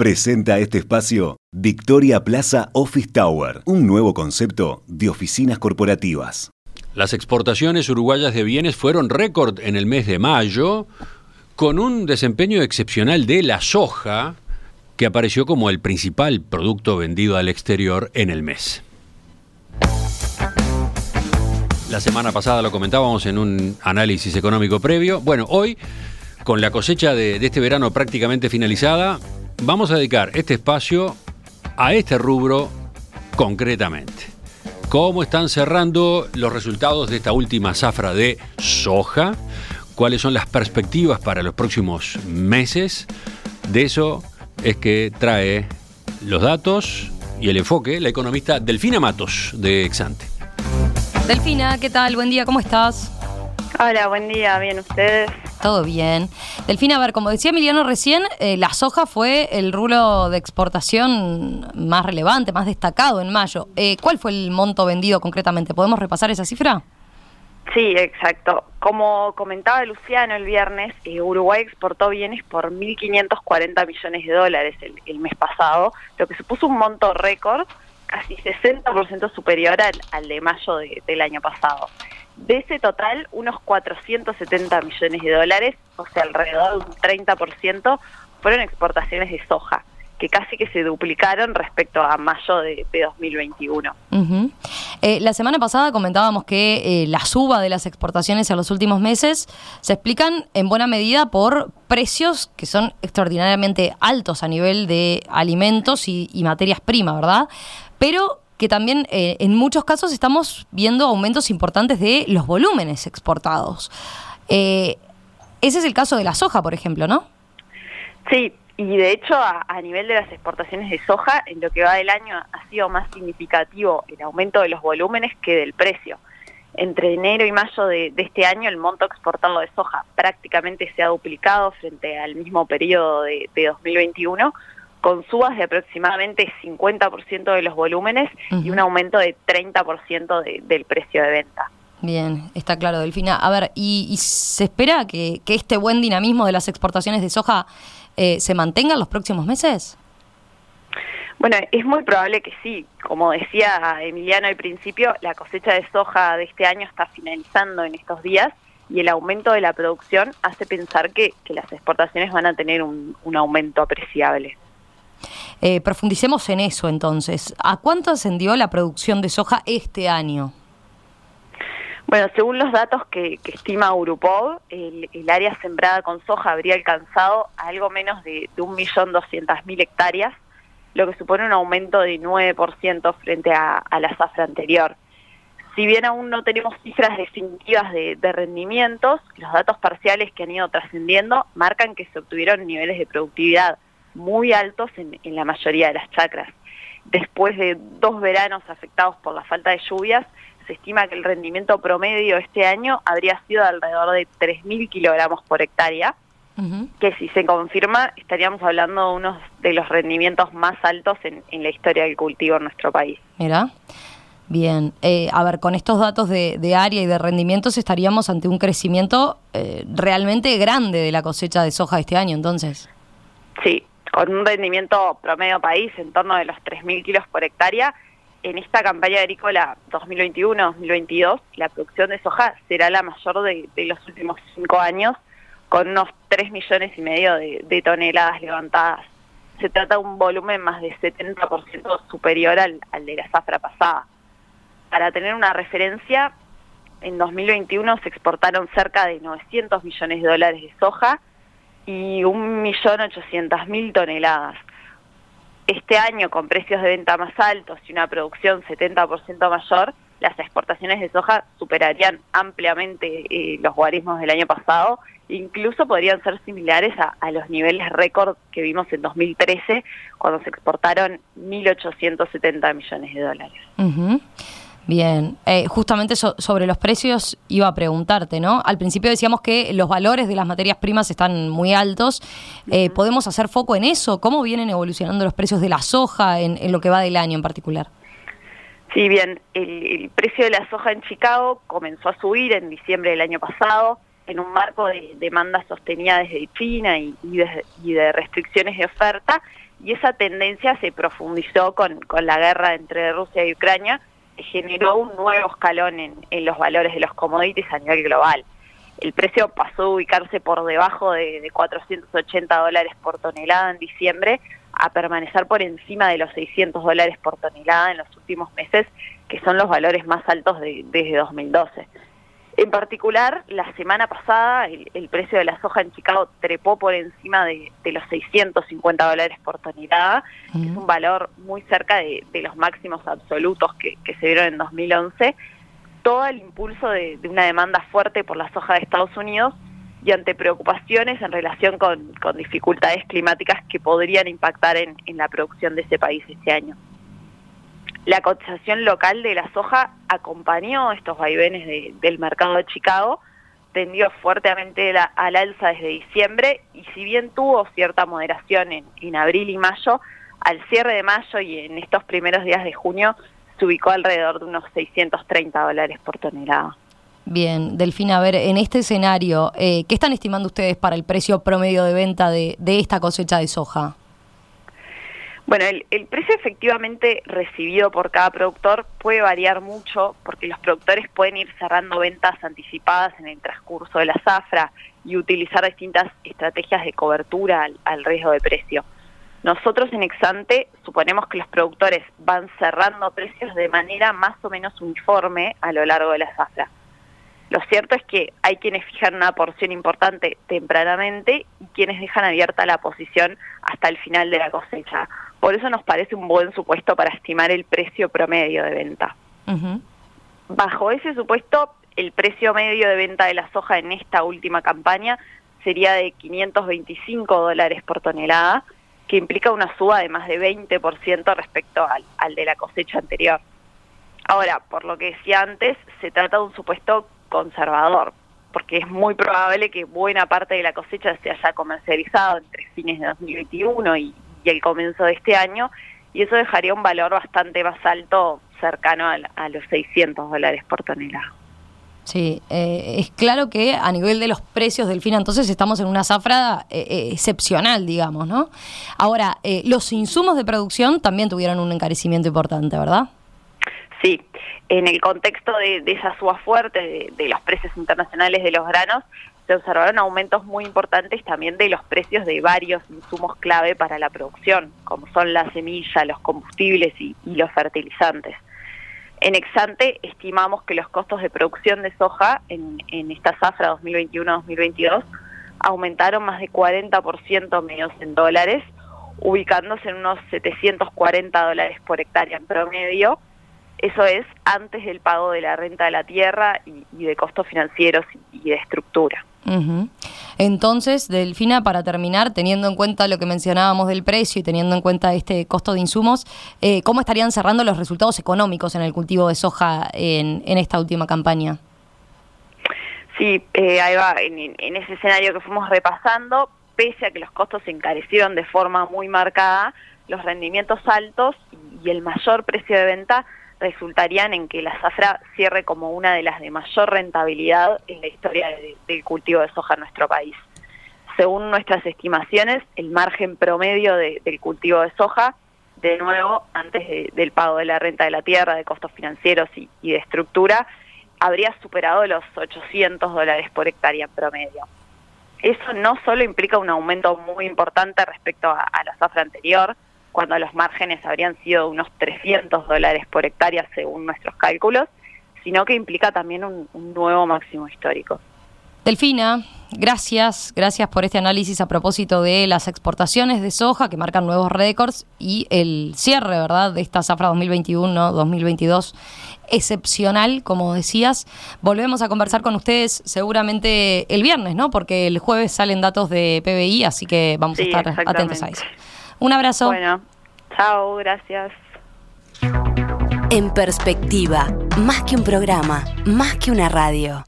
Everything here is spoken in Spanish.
Presenta este espacio Victoria Plaza Office Tower, un nuevo concepto de oficinas corporativas. Las exportaciones uruguayas de bienes fueron récord en el mes de mayo, con un desempeño excepcional de la soja, que apareció como el principal producto vendido al exterior en el mes. La semana pasada lo comentábamos en un análisis económico previo. Bueno, hoy, con la cosecha de, de este verano prácticamente finalizada, vamos a dedicar este espacio a este rubro concretamente. ¿Cómo están cerrando los resultados de esta última zafra de soja? ¿Cuáles son las perspectivas para los próximos meses? De eso es que trae los datos y el enfoque la economista Delfina Matos de Exante. Delfina, ¿qué tal? Buen día, ¿cómo estás? Hola, buen día, bien ustedes. Todo bien. Delfina, a ver, como decía Emiliano recién, eh, la soja fue el rubro de exportación más relevante, más destacado en mayo. Eh, ¿Cuál fue el monto vendido concretamente? ¿Podemos repasar esa cifra? Sí, exacto. Como comentaba Luciano el viernes, eh, Uruguay exportó bienes por 1.540 millones de dólares el, mes pasado, lo que supuso un monto récord casi 60% superior al, de mayo del año pasado. De ese total, unos 470 millones de dólares, o sea, alrededor de un 30%, fueron exportaciones de soja, que casi que se duplicaron respecto a mayo de, 2021. Eh, la semana pasada comentábamos que eh, la suba de las exportaciones en los últimos meses se explican en buena medida por precios que son extraordinariamente altos a nivel de alimentos y, y materias primas, ¿verdad? Pero que también eh, en muchos casos estamos viendo aumentos importantes de los volúmenes exportados. Eh, ese es el caso de la soja, por ejemplo, ¿no? Sí, y de hecho a, nivel de las exportaciones de soja, en lo que va del año ha sido más significativo el aumento de los volúmenes que del precio. Entre enero y mayo de, este año el monto exportado de soja prácticamente se ha duplicado frente al mismo periodo de, de 2021 con subas de aproximadamente 50% de los volúmenes y un aumento de 30% del precio de venta. Bien, está claro, Delfina. A ver, ¿y, se espera que, este buen dinamismo de las exportaciones de soja eh, se mantenga en los próximos meses? Bueno, es muy probable que sí. Como decía Emiliano al principio, la cosecha de soja de este año está finalizando en estos días y el aumento de la producción hace pensar que, las exportaciones van a tener un aumento apreciable. Eh, profundicemos en eso entonces. ¿A cuánto ascendió la producción de soja este año? Bueno, según los datos que, estima Urupov, el, área sembrada con soja habría alcanzado algo menos de, de 1.200.000 hectáreas, lo que supone un aumento de 9% frente a, la zafra anterior. Si bien aún no tenemos cifras definitivas de, de rendimientos, los datos parciales que han ido trascendiendo marcan que se obtuvieron niveles de productividad muy altos en, la mayoría de las chacras. Después de dos veranos afectados por la falta de lluvias, se estima que el rendimiento promedio este año habría sido de alrededor de 3.000 kilogramos por hectárea, que si se confirma estaríamos hablando de uno de los rendimientos más altos en, la historia del cultivo en nuestro país. Mira. Bien, eh, a ver, con estos datos de, área y de rendimientos estaríamos ante un crecimiento eh, realmente grande de la cosecha de soja este año, entonces. Sí, con un rendimiento promedio país en torno de los 3.000 kilos por hectárea, en esta campaña agrícola 2021-2022 la producción de soja será la mayor de, los últimos cinco años, con unos 3 millones y medio de, toneladas levantadas. Se trata de un volumen más de 70% superior al, al de la zafra pasada. Para tener una referencia, en 2021 se exportaron cerca de 900 millones de dólares de soja, y 1.800.000 toneladas. Este año, con precios de venta más altos y una producción 70% mayor, las exportaciones de soja superarían ampliamente eh, los guarismos del año pasado, incluso podrían ser similares a, los niveles récord que vimos en 2013, cuando se exportaron 1.870 millones de dólares. Bien, eh, justamente sobre los precios iba a preguntarte, ¿no? Al principio decíamos que los valores de las materias primas están muy altos. Eh, ¿Podemos hacer foco en eso? ¿Cómo vienen evolucionando los precios de la soja en, lo que va del año en particular? Sí, bien, el, precio de la soja en Chicago comenzó a subir en diciembre del año pasado en un marco de demanda sostenida desde China y, de, y de restricciones de oferta y esa tendencia se profundizó con, con la guerra entre Rusia y Ucrania, generó un nuevo escalón en, los valores de los commodities a nivel global. El precio pasó a ubicarse por debajo de, de 480 dólares por tonelada en diciembre a permanecer por encima de los 600 dólares por tonelada en los últimos meses, que son los valores más altos de, desde 2012. En particular, la semana pasada el, precio de la soja en Chicago trepó por encima de, los 650 dólares por tonelada, que es un valor muy cerca de, los máximos absolutos que, se dieron en 2011. Todo el impulso de, una demanda fuerte por la soja de Estados Unidos y ante preocupaciones en relación con, dificultades climáticas que podrían impactar en la producción de ese país este año. La cotización local de la soja acompañó estos vaivenes del mercado de Chicago, tendió fuertemente al alza desde diciembre y si bien tuvo cierta moderación en, abril y mayo, al cierre de mayo y en estos primeros días de junio se ubicó alrededor de unos 630 dólares por tonelada. Bien, Delfina, a ver, en este escenario, eh, ¿qué están estimando ustedes para el precio promedio de venta de esta cosecha de soja? Bueno, el, precio efectivamente recibido por cada productor puede variar mucho porque los productores pueden ir cerrando ventas anticipadas en el transcurso de la zafra y utilizar distintas estrategias de cobertura al, riesgo de precio. Nosotros en Exante suponemos que los productores van cerrando precios de manera más o menos uniforme a lo largo de la zafra. Lo cierto es que hay quienes fijan una porción importante tempranamente y quienes dejan abierta la posición hasta el final de la cosecha. Por eso nos parece un buen supuesto para estimar el precio promedio de venta. Bajo ese supuesto, el precio medio de venta de la soja en esta última campaña sería de 525 dólares por tonelada, que implica una suba de más de 20% respecto al, al de la cosecha anterior. Ahora, por lo que decía antes, se trata de un supuesto conservador, porque es muy probable que buena parte de la cosecha se haya comercializado entre fines de 2021 y, el comienzo de este año, y eso dejaría un valor bastante más alto, cercano a, los 600 dólares por tonelada. Sí, eh, es claro que a nivel de los precios del FINA, entonces estamos en una zafra eh, eh, excepcional, digamos, ¿no? Ahora, los insumos de producción también tuvieron un encarecimiento importante, ¿verdad? Sí, en el contexto de, esa suba fuerte de, los precios internacionales de los granos, se observaron aumentos muy importantes también de los precios de varios insumos clave para la producción, como son la semilla, los combustibles y, los fertilizantes. En Exante estimamos que los costos de producción de soja en, en esta zafra 2021-2022 aumentaron más de 40% menos en dólares, ubicándose en unos 740 dólares por hectárea en promedio, eso es antes del pago de la renta de la tierra y, de costos financieros y, de estructura. Entonces, Delfina, para terminar, teniendo en cuenta lo que mencionábamos del precio y teniendo en cuenta este costo de insumos, eh, ¿cómo estarían cerrando los resultados económicos en el cultivo de soja en, esta última campaña? Sí, eh, ahí va, en, en, ese escenario que fuimos repasando, pese a que los costos se encarecieron de forma muy marcada, los rendimientos altos y el mayor precio de venta resultarían en que la zafra cierre como una de las de mayor rentabilidad en la historia del cultivo de soja en nuestro país. Según nuestras estimaciones, el margen promedio del cultivo de soja, de nuevo, antes del pago de la renta de la tierra, de costos financieros y, de estructura, habría superado los 800 dólares por hectárea en promedio. Eso no solo implica un aumento muy importante respecto a la zafra anterior, cuando los márgenes habrían sido unos 300 dólares por hectárea según nuestros cálculos, sino que implica también un, nuevo máximo histórico. Delfina, gracias, gracias por este análisis a propósito de las exportaciones de soja que marcan nuevos récords y el cierre, ¿verdad?, de esta zafra 2021-2022 excepcional, como decías. Volvemos a conversar con ustedes seguramente el viernes, ¿no? Porque el jueves salen datos de PBI, así que vamos a estar atentos a eso. Un abrazo. Bueno, chao, gracias. En perspectiva, más que un programa, más que una radio.